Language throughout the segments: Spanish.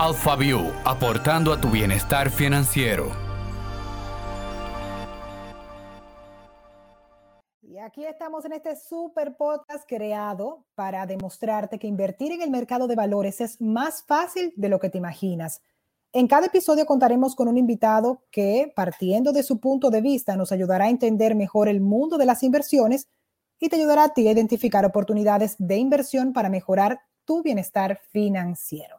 AlphaView, aportando a tu bienestar financiero. Y aquí estamos en este super podcast creado para demostrarte que invertir en el mercado de valores es más fácil de lo que te imaginas. En cada episodio contaremos con un invitado que, partiendo de su punto de vista, nos ayudará a entender mejor el mundo de las inversiones y te ayudará a ti a identificar oportunidades de inversión para mejorar tu bienestar financiero.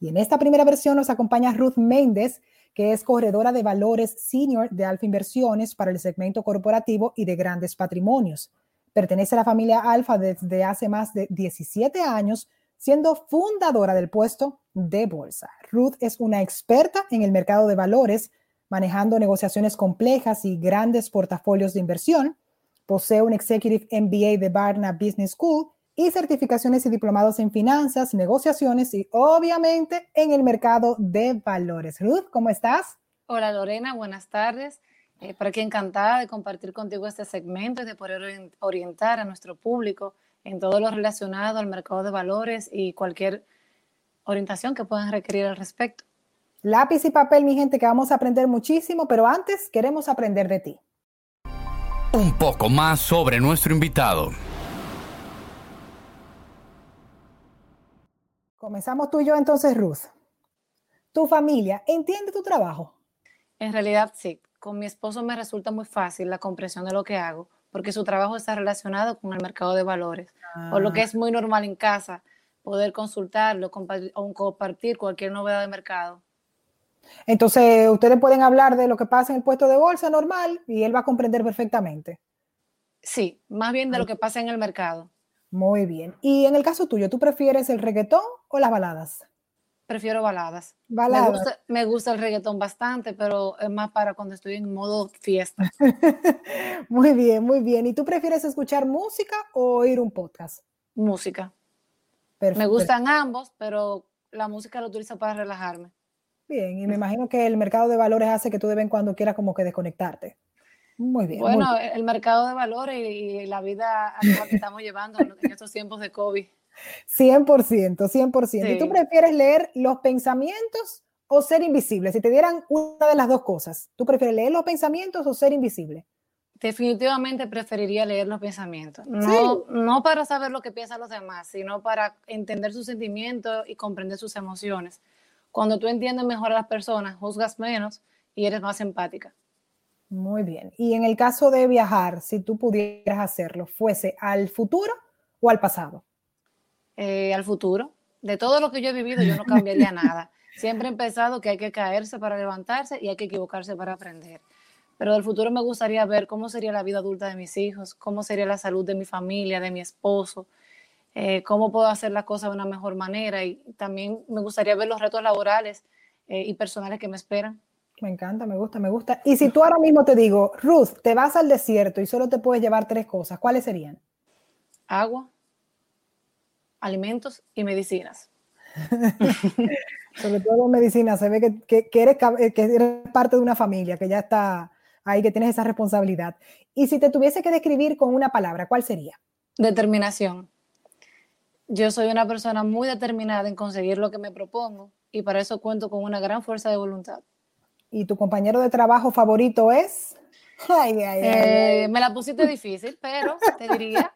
Y en esta primera versión nos acompaña Ruth Méndez, que es corredora de valores senior de Alfa Inversiones para el segmento corporativo y de grandes patrimonios. Pertenece a la familia Alfa desde hace más de 17 años, siendo fundadora del puesto de bolsa. Ruth es una experta en el mercado de valores, manejando negociaciones complejas y grandes portafolios de inversión. Posee un Executive MBA de Barna Business School y certificaciones y diplomados en finanzas, negociaciones y obviamente en el mercado de valores. Ruth, ¿cómo estás? Hola Lorena, buenas tardes. Eh, por aquí encantada de compartir contigo este segmento y de poder orientar a nuestro público en todo lo relacionado al mercado de valores y cualquier orientación que puedan requerir al respecto. Lápiz y papel, mi gente, que vamos a aprender muchísimo, pero antes queremos aprender de ti. Un poco más sobre nuestro invitado. Comenzamos tú y yo entonces, Ruth. ¿Tu familia entiende tu trabajo? En realidad sí. Con mi esposo me resulta muy fácil la comprensión de lo que hago, porque su trabajo está relacionado con el mercado de valores, o lo que ah. es muy normal en casa, poder consultarlo o compartir cualquier novedad de mercado. Entonces, ustedes pueden hablar de lo que pasa en el puesto de bolsa normal y él va a comprender perfectamente. Sí, más bien de lo que pasa en el mercado. Muy bien. Y en el caso tuyo, ¿tú prefieres el reggaetón o las baladas? Prefiero baladas. baladas. Me, gusta, el reggaetón bastante, pero es más para cuando estoy en modo fiesta. muy bien, muy bien. ¿Y tú prefieres escuchar música o oír un podcast? Música. Me gustan ambos, pero la música la utilizo para relajarme. Bien, y me imagino que el mercado de valores hace que tú de vez en cuando quieras como que desconectarte. Muy bien. Bueno, el mercado de valores y, la vida que estamos llevando en estos tiempos de COVID. 100%, 100%. ¿Y tú prefieres leer los pensamientos o ser invisible? Si te dieran una de las dos cosas, ¿tú prefieres leer los pensamientos o ser invisible? Definitivamente preferiría leer los pensamientos. No, no para saber lo que piensan los demás, sino para entender sus sentimientos y comprender sus emociones. Cuando tú entiendes mejor a las personas, juzgas menos y eres más empática. Muy bien. Y en el caso de viajar, si tú pudieras hacerlo, ¿fuese al futuro o al pasado? Eh, al futuro. De todo lo que yo he vivido, yo no cambiaría nada. Siempre he pensado que hay que caerse para levantarse y hay que equivocarse para aprender. Pero del futuro me gustaría ver cómo sería la vida adulta de mis hijos, cómo sería la salud de mi familia, de mi esposo, eh, cómo puedo hacer las cosas de una mejor manera y también me gustaría ver los retos laborales eh, y personales que me esperan. Me encanta, me gusta, me gusta. Y si tú ahora mismo te digo, Ruth, te vas al desierto y solo te puedes llevar tres cosas, ¿cuáles serían? Agua, alimentos y medicinas. Sobre todo medicinas, se ve que, que, eres, que eres parte de una familia, que ya está ahí, que tienes esa responsabilidad. Y si te tuviese que describir con una palabra, ¿cuál sería? Determinación. Yo soy una persona muy determinada en conseguir lo que me propongo y para eso cuento con una gran fuerza de voluntad. ¿Y tu compañero de trabajo favorito es? Eh, me la pusiste difícil, pero te diría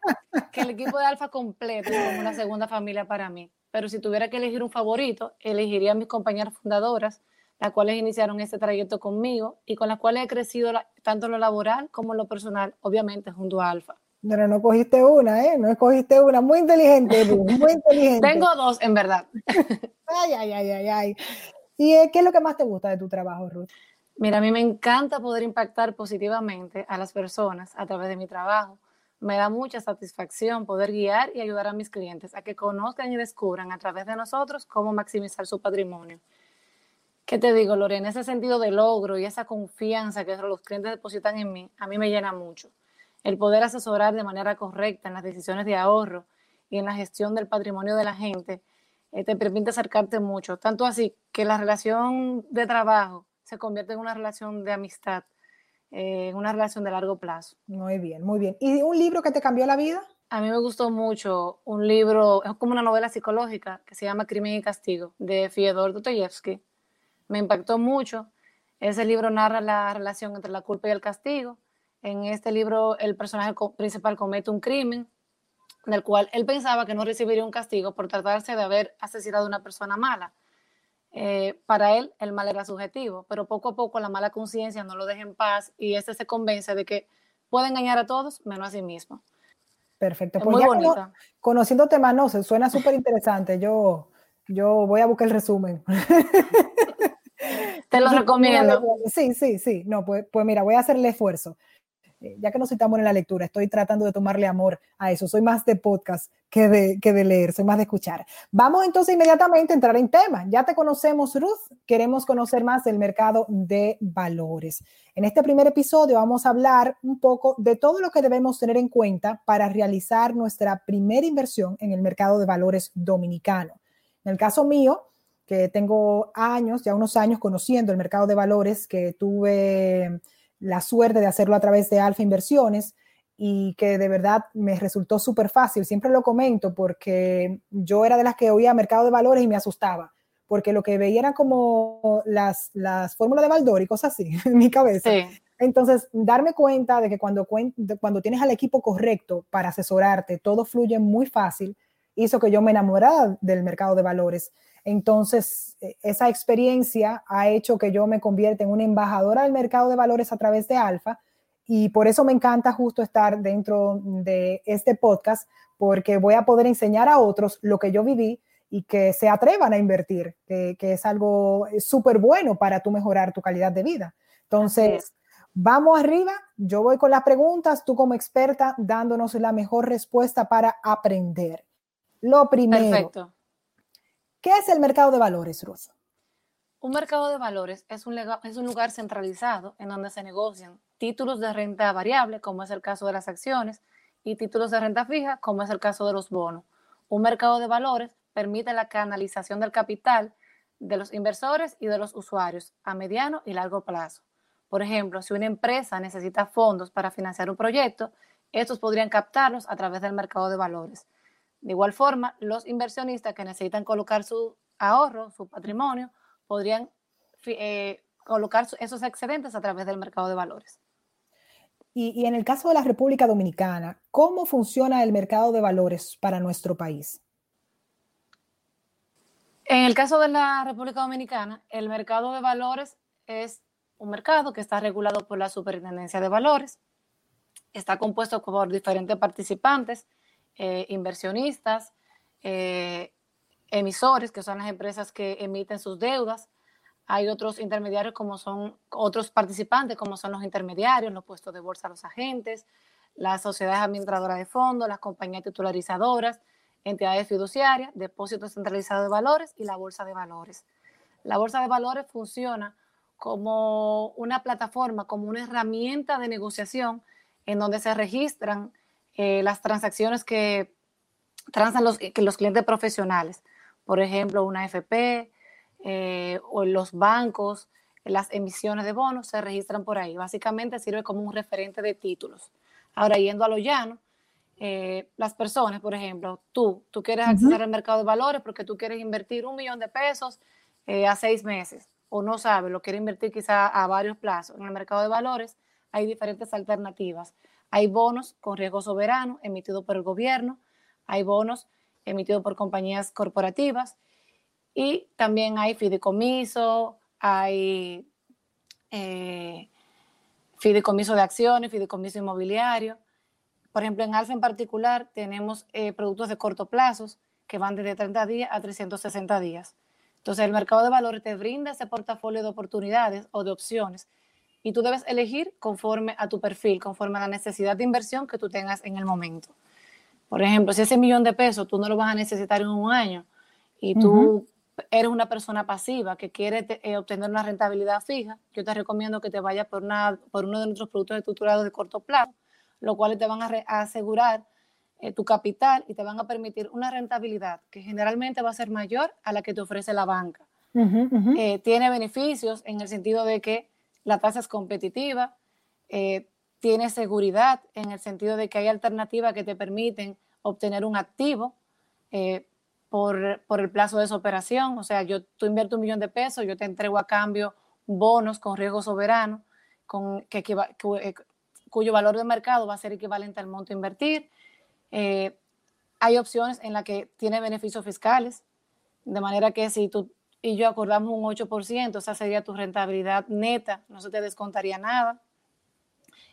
que el equipo de Alfa completo es como una segunda familia para mí. Pero si tuviera que elegir un favorito, elegiría a mis compañeras fundadoras, las cuales iniciaron este trayecto conmigo y con las cuales he crecido tanto en lo laboral como en lo personal, obviamente junto a Alfa. Pero no cogiste una, ¿eh? No escogiste una. Muy inteligente, muy inteligente. Tengo dos, en verdad. ay, ay, ay, ay, ay. ¿Y qué es lo que más te gusta de tu trabajo, Ruth? Mira, a mí me encanta poder impactar positivamente a las personas a través de mi trabajo. Me da mucha satisfacción poder guiar y ayudar a mis clientes a que conozcan y descubran a través de nosotros cómo maximizar su patrimonio. ¿Qué te digo, Lorena? Ese sentido de logro y esa confianza que los clientes depositan en mí, a mí me llena mucho. El poder asesorar de manera correcta en las decisiones de ahorro y en la gestión del patrimonio de la gente eh, te permite acercarte mucho. Tanto así que la relación de trabajo se convierte en una relación de amistad, eh, en una relación de largo plazo. Muy bien, muy bien. ¿Y un libro que te cambió la vida? a mí me gustó mucho un libro, es como una novela psicológica que se llama Crimen y Castigo, de Fyodor Dostoyevsky. Me impactó mucho. Ese libro narra la relación entre la culpa y el castigo. En este libro, el personaje principal comete un crimen del cual él pensaba que no recibiría un castigo por tratarse de haber asesinado a una persona mala. Eh, para él, el mal era subjetivo, pero poco a poco la mala conciencia no lo deja en paz y este se convence de que puede engañar a todos menos a sí mismo. Perfecto. pues muy bonita. conociéndote más, no, se suena súper interesante. Yo, yo voy a buscar el resumen. Te lo recomiendo. Sí, sí, sí. No, pues, pues mira, voy a hacer el esfuerzo. Eh, ya que nos citamos en la lectura, estoy tratando de tomarle amor a eso. Soy más de podcast que de, que de leer, soy más de escuchar. Vamos entonces inmediatamente a entrar en tema. Ya te conocemos, Ruth. Queremos conocer más del mercado de valores. En este primer episodio vamos a hablar un poco de todo lo que debemos tener en cuenta para realizar nuestra primera inversión en el mercado de valores dominicano. En el caso mío, que tengo años, ya unos años conociendo el mercado de valores, que tuve la suerte de hacerlo a través de Alfa Inversiones y que de verdad me resultó súper fácil. Siempre lo comento porque yo era de las que oía mercado de valores y me asustaba, porque lo que veía era como las, las fórmulas de Baldor y cosas así en mi cabeza. Entonces, darme cuenta de que cuando, cuando tienes al equipo correcto para asesorarte, todo fluye muy fácil, hizo que yo me enamorara del mercado de valores. Entonces, e, esa experiencia ha hecho que yo me convierta en una embajadora del mercado de valores a través de Alfa y por eso me encanta justo estar dentro de este podcast porque voy a poder enseñar a otros lo que yo viví y que se atrevan a invertir, que, es algo súper bueno para tú mejorar tu calidad de vida. Entonces, vamos arriba, yo voy con las preguntas, tú como experta dándonos la mejor respuesta para aprender. Lo primero, Perfecto. ¿Qué es el mercado de valores, Ruth? Un mercado de valores es un, es un lugar centralizado en donde se negocian títulos de renta variable, como es el caso de las acciones, y títulos de renta fija, como es el caso de los bonos. Un mercado de valores permite la canalización del capital de los inversores y de los usuarios a mediano y largo plazo. Por ejemplo, si una empresa necesita fondos para financiar un proyecto, estos podrían captarlos a través del mercado de valores. De igual forma, los inversionistas que necesitan colocar su ahorro, su patrimonio, podrían eh, colocar esos excedentes a través del mercado de valores. Y, en el caso de la República Dominicana, ¿cómo funciona el mercado de valores para nuestro país? En el caso de la República Dominicana, el mercado de valores es un mercado que está regulado por la Superintendencia de Valores. Está compuesto por diferentes participantes eh, inversionistas, eh, emisores, que son las empresas que emiten sus deudas. Hay otros intermediarios como son otros participantes, como son los intermediarios, los puestos de bolsa los agentes, las sociedades administradoras de fondos, las compañías titularizadoras, entidades fiduciarias, depósitos centralizados de valores y la bolsa de valores. La bolsa de valores funciona como una plataforma, como una herramienta de negociación en donde se registran eh, las transacciones que transan los, que los clientes profesionales, por ejemplo, una FP eh, o los bancos, las emisiones de bonos se registran por ahí. Básicamente sirve como un referente de títulos. Ahora, yendo a lo llano, eh, las personas, por ejemplo, tú, tú quieres acceder al mercado de valores porque tú quieres invertir un millón de pesos a seis meses o no sabes, lo quieres invertir quizá a varios plazos. En el mercado de valores hay diferentes alternativas. Hay bonos con riesgo soberano emitidos por el gobierno, hay bonos emitidos por compañías corporativas y también hay fideicomiso, hay eh, fideicomiso de acciones, fideicomiso inmobiliario. Por ejemplo, en Alfa en particular tenemos eh, productos de corto plazo que van desde 30 días a 360 días. Entonces, el mercado de valores te brinda ese portafolio de oportunidades o de opciones y tú debes elegir conforme a tu perfil, conforme a la necesidad de inversión que tú tengas en el momento. Por ejemplo, si ese millón de pesos tú no lo vas a necesitar en un año y tú eres una persona pasiva que quiere eh, obtener una rentabilidad fija, yo te recomiendo que te vayas por, una, por uno de nuestros productos estructurados de corto plazo, los cuales te van a, asegurar eh, tu capital y te van a permitir una rentabilidad que generalmente va a ser mayor a la que te ofrece la banca. Eh, tiene beneficios en el sentido de que la tasa es competitiva, eh, tiene seguridad en el sentido de que hay alternativas que te permiten obtener un activo eh, por, el plazo de esa operación. O sea, yo tú invierto un millón de pesos, yo te entrego a cambio bonos con riesgo soberano, con, eh, cuyo valor de mercado va a ser equivalente al monto a invertir. Eh, hay opciones en las que tiene beneficios fiscales, de manera que si tú y yo acordamos un 8%, esa sería tu rentabilidad neta, no se te descontaría nada.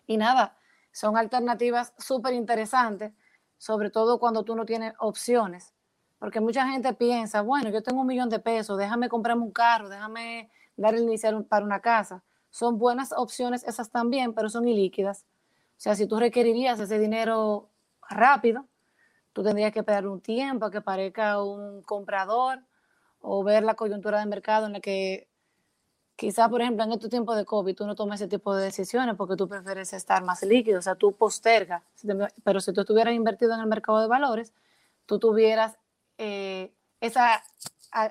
Y nada, son alternativas súper interesantes, sobre todo cuando tú no tienes opciones. Porque mucha gente piensa, bueno, yo tengo un millón de pesos, déjame comprarme un carro, déjame dar el inicial para una casa. Son buenas opciones esas también, pero son ilíquidas. O sea, si tú requerirías ese dinero rápido, tú tendrías que esperar un tiempo a que parezca un comprador o ver la coyuntura del mercado en la que quizás, por ejemplo, en este tiempo de COVID tú no tomas ese tipo de decisiones porque tú prefieres estar más líquido, o sea, tú postergas. Pero si tú estuvieras invertido en el mercado de valores, tú tuvieras eh, esa,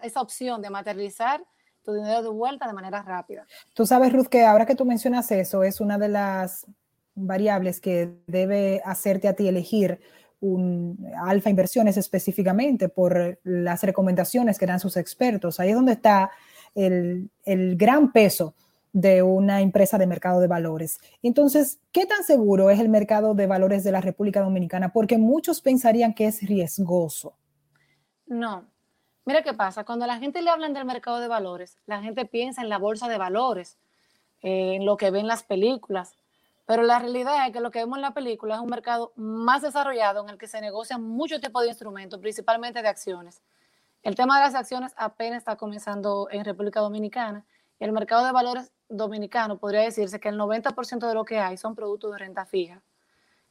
esa opción de materializar tu dinero de vuelta de manera rápida. Tú sabes, Ruth, que ahora que tú mencionas eso, es una de las variables que debe hacerte a ti elegir un Alfa Inversiones específicamente por las recomendaciones que dan sus expertos. Ahí es donde está el, gran peso de una empresa de mercado de valores. Entonces, ¿qué tan seguro es el mercado de valores de la República Dominicana? Porque muchos pensarían que es riesgoso. No. Mira qué pasa, cuando la gente le hablan del mercado de valores, la gente piensa en la bolsa de valores, en lo que ven las películas, pero la realidad es que lo que vemos en la película es un mercado más desarrollado en el que se negocian muchos tipos de instrumentos, principalmente de acciones. El tema de las acciones apenas está comenzando en República Dominicana y el mercado de valores dominicano podría decirse que el 90% de lo que hay son productos de renta fija,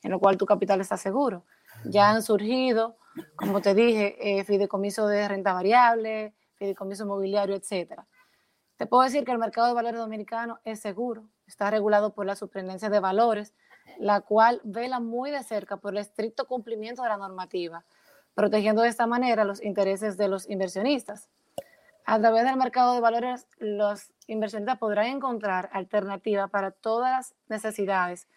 en lo cual tu capital está seguro. Ya han surgido, como te dije, eh, fideicomiso de renta variable, fideicomiso inmobiliario, etcétera. Te puedo decir que el mercado de valores dominicano es seguro, está regulado por la Superintendencia de Valores, la cual vela muy de cerca por el estricto cumplimiento de la normativa, protegiendo de esta manera los intereses de los inversionistas. A través del mercado de valores, los inversionistas podrán encontrar alternativas para todas las necesidades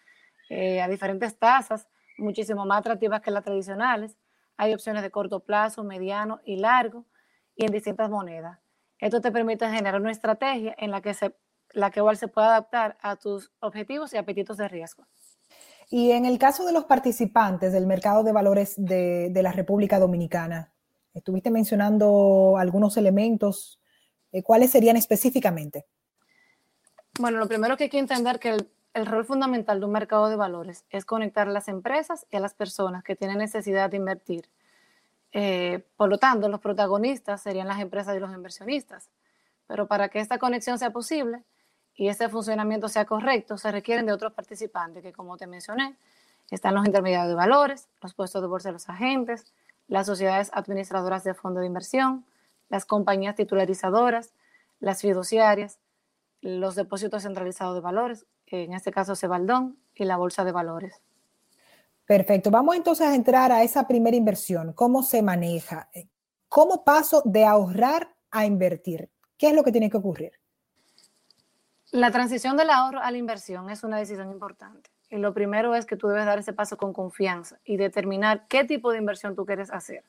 eh, a diferentes tasas, muchísimo más atractivas que las tradicionales. Hay opciones de corto plazo, mediano y largo y en distintas monedas. Esto te permite generar una estrategia en la que, se, la que igual se puede adaptar a tus objetivos y apetitos de riesgo. Y en el caso de los participantes del mercado de valores de, la República Dominicana, estuviste mencionando algunos elementos, eh, ¿cuáles serían específicamente? Bueno, lo primero que hay que entender que el, el, rol fundamental de un mercado de valores es conectar a las empresas y a las personas que tienen necesidad de invertir eh, por lo tanto, los protagonistas serían las empresas y los inversionistas. Pero para que esta conexión sea posible y este funcionamiento sea correcto, se requieren de otros participantes que, como te mencioné, están los intermediarios de valores, los puestos de bolsa de los agentes, las sociedades administradoras de fondos de inversión, las compañías titularizadoras, las fiduciarias, los depósitos centralizados de valores, en este caso Cebaldón, y la bolsa de valores. Perfecto. Vamos entonces a entrar a esa primera inversión. ¿Cómo se maneja? ¿Cómo paso de ahorrar a invertir? ¿Qué es lo que tiene que ocurrir? La transición del ahorro a la inversión es una decisión importante. Y lo primero es que tú debes dar ese paso con confianza y determinar qué tipo de inversión tú quieres hacer.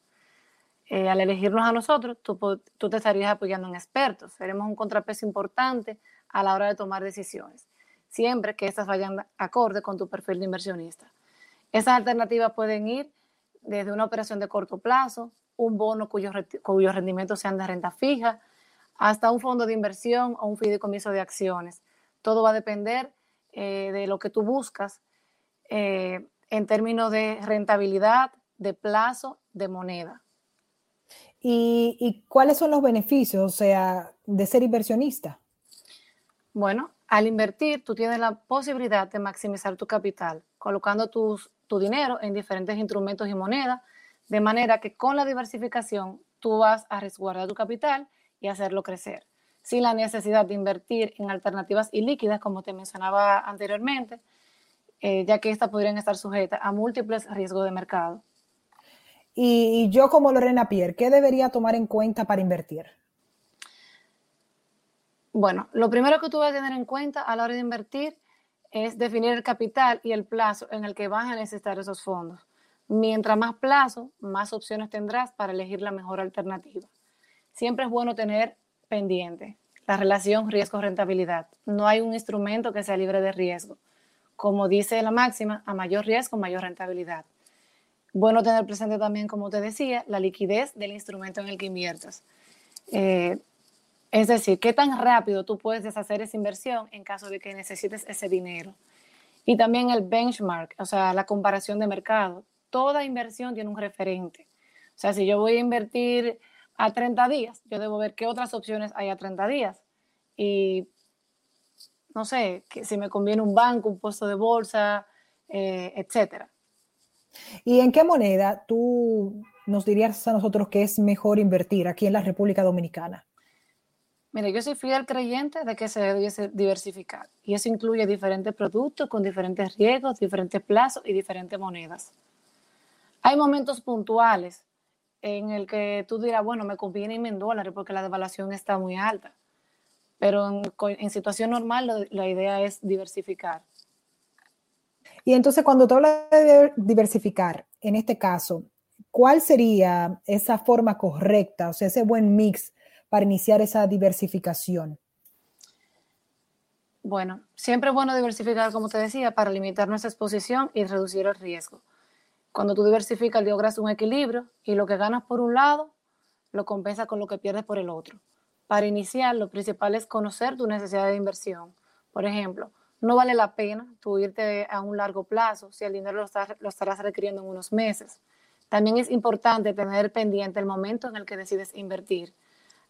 Eh, al elegirnos a nosotros, tú, tú te estarías apoyando en expertos. Seremos un contrapeso importante a la hora de tomar decisiones, siempre que estas vayan acorde con tu perfil de inversionista. Esas alternativas pueden ir desde una operación de corto plazo, un bono cuyos cuyo rendimientos sean de renta fija, hasta un fondo de inversión o un fideicomiso de acciones. Todo va a depender eh, de lo que tú buscas eh, en términos de rentabilidad, de plazo, de moneda. ¿Y, ¿Y, cuáles son los beneficios, o sea, de ser inversionista? Bueno, al invertir, tú tienes la posibilidad de maximizar tu capital, colocando tus tu dinero en diferentes instrumentos y monedas, de manera que con la diversificación tú vas a resguardar tu capital y hacerlo crecer, sin la necesidad de invertir en alternativas ilíquidas, como te mencionaba anteriormente, eh, ya que estas podrían estar sujetas a múltiples riesgos de mercado. Y, yo como Lorena Pierre, ¿qué debería tomar en cuenta para invertir? Bueno, lo primero que tú vas a tener en cuenta a la hora de invertir es definir el capital y el plazo en el que vas a necesitar esos fondos. Mientras más plazo, más opciones tendrás para elegir la mejor alternativa. Siempre es bueno tener pendiente la relación riesgo-rentabilidad. No hay un instrumento que sea libre de riesgo. Como dice la máxima, a mayor riesgo, mayor rentabilidad. Bueno tener presente también, como te decía, la liquidez del instrumento en el que inviertas. Eh, es decir, qué tan rápido tú puedes deshacer esa inversión en caso de que necesites ese dinero. Y también el benchmark, o sea, la comparación de mercado. Toda inversión tiene un referente. O sea, si yo voy a invertir a 30 días, yo debo ver qué otras opciones hay a 30 días. Y no sé, que si me conviene un banco, un puesto de bolsa, eh, etcétera. ¿Y en qué moneda tú nos dirías a nosotros que es mejor invertir aquí en la República Dominicana? Mire, yo soy fiel creyente de que se debe diversificar y eso incluye diferentes productos con diferentes riesgos, diferentes plazos y diferentes monedas. Hay momentos puntuales en el que tú dirás, bueno, me conviene irme en dólares porque la devaluación está muy alta, pero en, situación normal la idea es diversificar. Y entonces cuando tú hablas de diversificar, en este caso, ¿cuál sería esa forma correcta, o sea, ese buen mix para iniciar esa diversificación? Bueno, siempre es bueno diversificar, como te decía, para limitar nuestra exposición y reducir el riesgo. Cuando tú diversificas, logras un equilibrio y lo que ganas por un lado lo compensa con lo que pierdes por el otro. Para iniciar, lo principal es conocer tu necesidad de inversión. Por ejemplo, no vale la pena tú irte a un largo plazo si el dinero lo, lo estarás requiriendo en unos meses. También es importante tener pendiente el momento en el que decides invertir.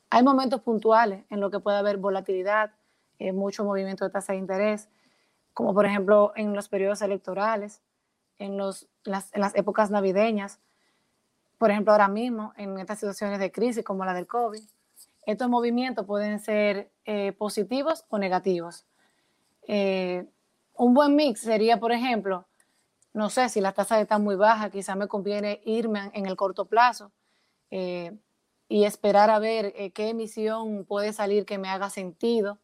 Hay momentos puntuales en los que puede haber volatilidad, eh, mucho movimiento de tasa de interés, como por ejemplo en los periodos electorales, en, los, las, épocas navideñas, por ejemplo ahora mismo en estas situaciones de crisis como la del COVID. Estos movimientos pueden ser eh, positivos o negativos. Eh, un buen mix sería, por ejemplo, no sé, si las tasas están muy bajas, quizás me conviene irme en el corto plazo y esperar a ver eh, qué emisión puede salir que me haga sentido.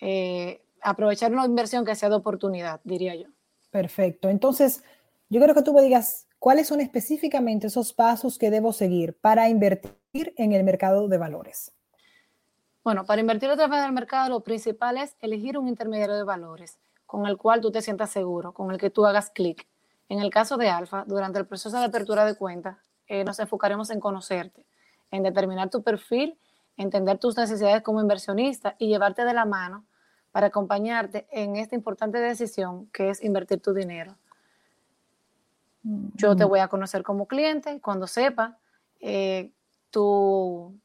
Eh, aprovechar una inversión que sea de oportunidad, diría yo. Perfecto. Entonces, yo quiero que tú me digas cuáles son específicamente esos pasos que debo seguir para invertir en el mercado de valores. Bueno, para invertir a través del mercado, lo principal es elegir un intermediario de valores con el cual tú te sientas seguro, con el que tú hagas clic. En el caso de Alfa, durante el proceso de apertura de cuenta, eh, nos enfocaremos en conocerte en determinar tu perfil, entender tus necesidades como inversionista y llevarte de la mano para acompañarte en esta importante decisión que es invertir tu dinero. Yo te voy a conocer como cliente cuando sepa eh, tu,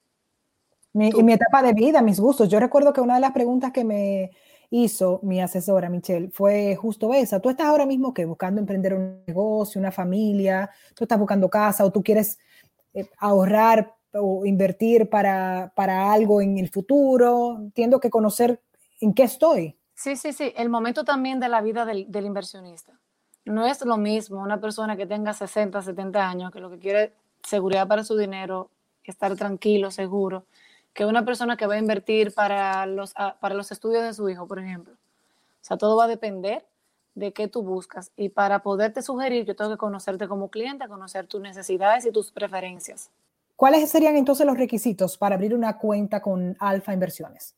mi, mi etapa de vida, mis gustos. Yo recuerdo que una de las preguntas que me hizo mi asesora, Michelle, fue justo esa. Tú estás ahora mismo que buscando emprender un negocio, una familia, tú estás buscando casa o tú quieres eh, ahorrar o invertir para, algo en el futuro. Entiendo que conocer en qué estoy. Sí, sí, sí. El momento también de la vida del, inversionista. No es lo mismo una persona que tenga 60, 70 años, que lo que quiere seguridad para su dinero, estar tranquilo, seguro, que una persona que va a invertir para los, para los estudios de su hijo, por ejemplo. O sea, todo va a depender de qué tú buscas. Y para poderte sugerir, yo tengo que conocerte como cliente, conocer tus necesidades y tus preferencias. ¿Cuáles serían entonces los requisitos para abrir una cuenta con Alfa Inversiones?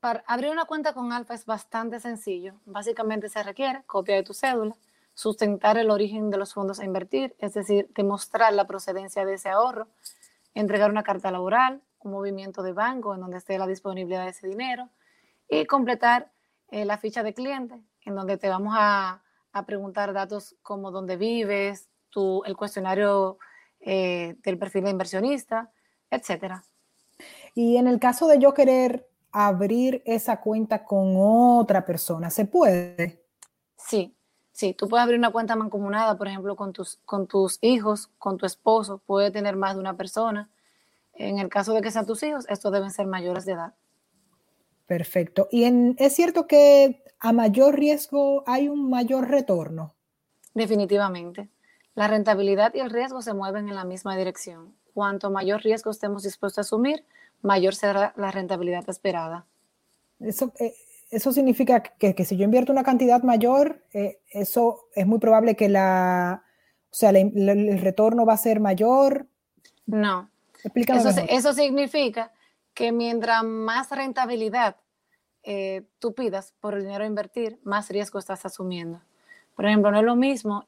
Para abrir una cuenta con Alfa es bastante sencillo. Básicamente se requiere copia de tu cédula, sustentar el origen de los fondos a invertir, es decir, demostrar la procedencia de ese ahorro, entregar una carta laboral, un movimiento de banco en donde esté la disponibilidad de ese dinero y completar eh, la ficha de cliente, en donde te vamos a, preguntar datos como dónde vives, tu, el cuestionario eh, del perfil de inversionista, etcétera. Y en el caso de yo querer abrir esa cuenta con otra persona, ¿se puede? Sí, sí, tú puedes abrir una cuenta mancomunada, por ejemplo, con tus, con tus hijos, con tu esposo, puede tener más de una persona. En el caso de que sean tus hijos, estos deben ser mayores de edad. Perfecto. ¿Y es cierto que a mayor riesgo hay un mayor retorno? Definitivamente. La rentabilidad y el riesgo se mueven en la misma dirección. Cuanto mayor riesgo estemos dispuestos a asumir, mayor será la rentabilidad esperada. Eso, eh, eso significa que, si yo invierto una cantidad mayor, eh, eso es muy probable que la, o sea, el retorno va a ser mayor. No. Explícame eso, eso significa que mientras más rentabilidad eh, tú pidas por el dinero a invertir, más riesgo estás asumiendo. Por ejemplo, no es lo mismo,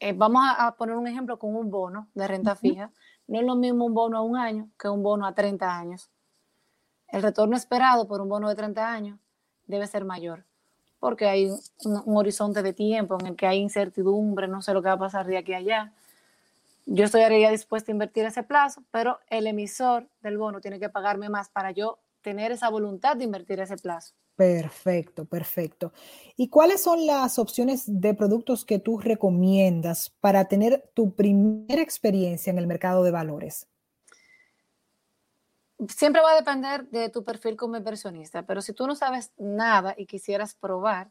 eh, vamos a, poner un ejemplo con un bono de renta fija, no es lo mismo un bono a un año que un bono a 30 años. El retorno esperado por un bono de 30 años debe ser mayor, porque hay un, horizonte de tiempo en el que hay incertidumbre, no sé lo que va a pasar de aquí a allá. Yo estaría dispuesto a invertir ese plazo, pero el emisor del bono tiene que pagarme más para yo tener esa voluntad de invertir ese plazo. Perfecto, perfecto. ¿Y cuáles son las opciones de productos que tú recomiendas para tener tu primera experiencia en el mercado de valores? Siempre va a depender de tu perfil como inversionista, pero si tú no sabes nada y quisieras probar,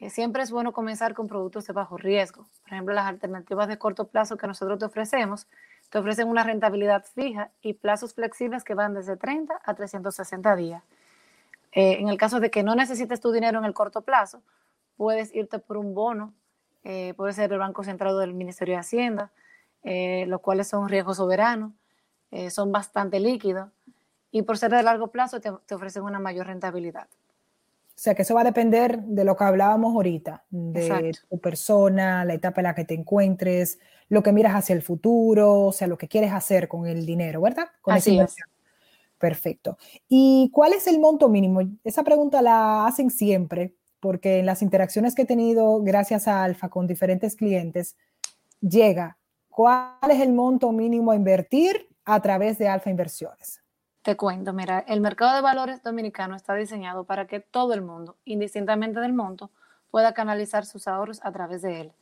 eh, siempre es bueno comenzar con productos de bajo riesgo. Por ejemplo, las alternativas de corto plazo que nosotros te ofrecemos te ofrecen una rentabilidad fija y plazos flexibles que van desde 30 a 360 días. Eh, en el caso de que no necesites tu dinero en el corto plazo, puedes irte por un bono, eh, puede ser el Banco Central del Ministerio de Hacienda, eh, los cuales son riesgos soberanos, son bastante líquidos y por ser de largo plazo te, te ofrecen una mayor rentabilidad. O sea, que eso va a depender de lo que hablábamos ahorita, de tu persona, la etapa en la que te encuentres, lo que miras hacia el futuro, o sea, lo que quieres hacer con el dinero, ¿verdad? Con Así es. Perfecto. ¿Y cuál es el monto mínimo? Esa pregunta la hacen siempre, porque en las interacciones que he tenido gracias a Alfa con diferentes clientes, llega, ¿cuál es el monto mínimo a invertir a través de Alfa Inversiones? Te cuento, mira, el mercado de valores dominicano está diseñado para que todo el mundo, indistintamente del monto, pueda canalizar sus ahorros a través de él.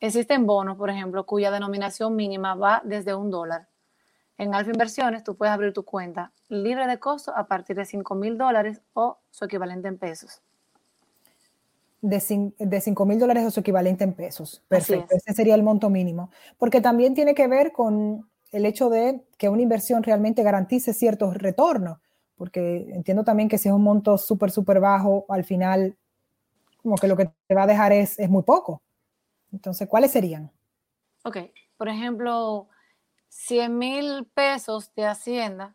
Existen bonos, por ejemplo, cuya denominación mínima va desde un dólar. En Alfa Inversiones tú puedes abrir tu cuenta libre de costo a partir de 5 mil dólares o su equivalente en pesos. De 5 mil dólares o su equivalente en pesos. Perfecto, ese sería el monto mínimo. Porque también tiene que ver con el hecho de que una inversión realmente garantice ciertos retornos, porque entiendo también que si es un monto súper, súper bajo, al final como que lo que te va a dejar es, es muy poco. Entonces, ¿cuáles serían? Ok, por ejemplo, 100 mil pesos de Hacienda,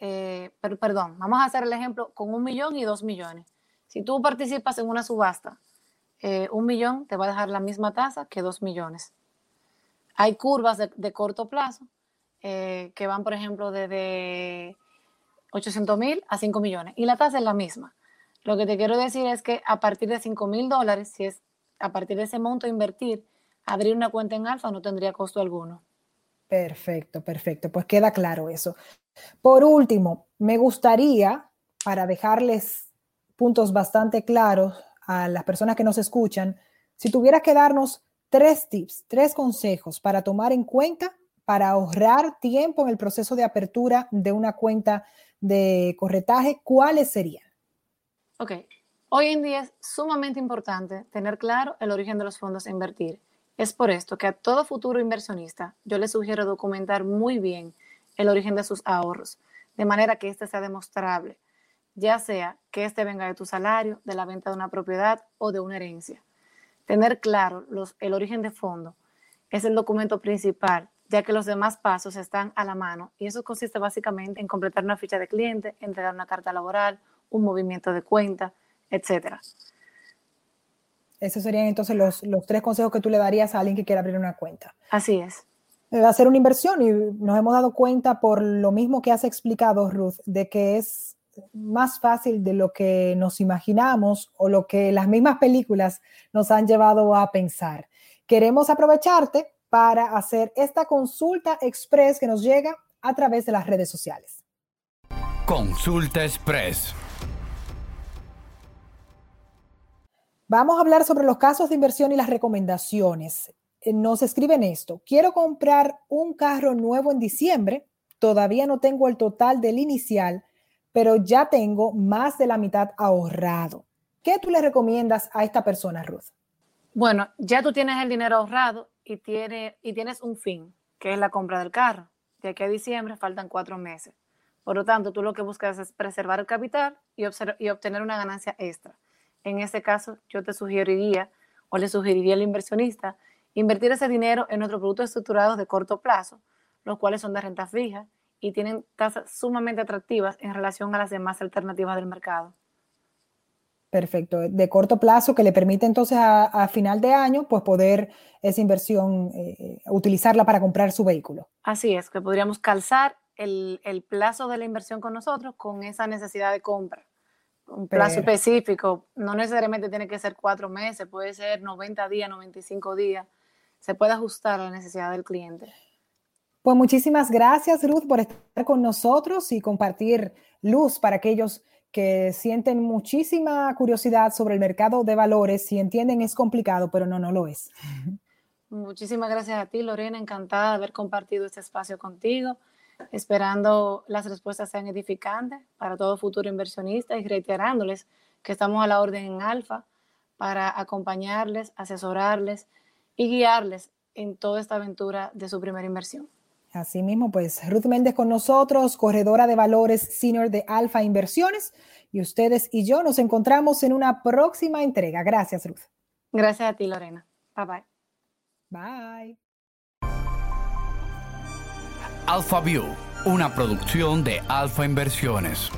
eh, perdón, vamos a hacer el ejemplo con un millón y dos millones. Si tú participas en una subasta, eh, un millón te va a dejar la misma tasa que dos millones. Hay curvas de, corto plazo eh, que van, por ejemplo, desde 800 mil a 5 millones y la tasa es la misma. Lo que te quiero decir es que a partir de 5 mil dólares, si es a partir de ese monto invertir, abrir una cuenta en alfa no tendría costo alguno. Perfecto, perfecto. Pues queda claro eso. Por último, me gustaría, para dejarles puntos bastante claros a las personas que nos escuchan, si tuvieras que darnos tres tips, tres consejos para tomar en cuenta para ahorrar tiempo en el proceso de apertura de una cuenta de corretaje, ¿cuáles serían? Ok, hoy en día es sumamente importante tener claro el origen de los fondos a invertir. Es por esto que a todo futuro inversionista yo le sugiero documentar muy bien el origen de sus ahorros, de manera que éste sea demostrable, ya sea que éste venga de tu salario, de la venta de una propiedad o de una herencia. Tener claro el origen de fondo es el documento principal, ya que los demás pasos están a la mano y eso consiste básicamente en completar una ficha de cliente, entregar una carta laboral, un movimiento de cuenta, etc. Esos serían entonces los, los tres consejos que tú le darías a alguien que quiera abrir una cuenta. Así es. Va eh, a hacer una inversión y nos hemos dado cuenta por lo mismo que has explicado, Ruth, de que es más fácil de lo que nos imaginamos o lo que las mismas películas nos han llevado a pensar. Queremos aprovecharte para hacer esta consulta express que nos llega a través de las redes sociales. Consulta express. Vamos a hablar sobre los casos de inversión y las recomendaciones. Eh, nos escriben esto. Quiero comprar un carro nuevo en diciembre. Todavía no tengo el total del inicial pero ya tengo más de la mitad ahorrado. ¿Qué tú le recomiendas a esta persona, Ruth? Bueno, ya tú tienes el dinero ahorrado y, tiene, y tienes un fin, que es la compra del carro. De aquí a diciembre faltan cuatro meses. Por lo tanto, tú lo que buscas es preservar el capital y, y obtener una ganancia extra. En ese caso, yo te sugeriría o le sugeriría al inversionista invertir ese dinero en otros productos estructurados de corto plazo, los cuales son de renta fija y tienen tasas sumamente atractivas en relación a las demás alternativas del mercado. Perfecto, de corto plazo que le permite entonces a, final de año pues poder esa inversión eh, utilizarla para comprar su vehículo. Así es, que podríamos calzar el, plazo de la inversión con nosotros con esa necesidad de compra. Un plazo específico, no necesariamente tiene que ser cuatro meses, puede ser 90 días, 95 días, se puede ajustar a la necesidad del cliente. Pues muchísimas gracias Ruth por estar con nosotros y compartir luz para aquellos que sienten muchísima curiosidad sobre el mercado de valores y entienden es complicado, pero no, no lo es. Muchísimas gracias a ti, Lorena. Encantada de haber compartido este espacio contigo, esperando las respuestas sean edificantes para todo futuro inversionista y reiterándoles que estamos a la orden en Alfa para acompañarles, asesorarles y guiarles en toda esta aventura de su primera inversión. Asimismo, pues Ruth Méndez con nosotros, corredora de valores senior de Alfa Inversiones. Y ustedes y yo nos encontramos en una próxima entrega. Gracias, Ruth. Gracias a ti, Lorena. Bye bye. Bye. Alfa View, una producción de Alfa Inversiones.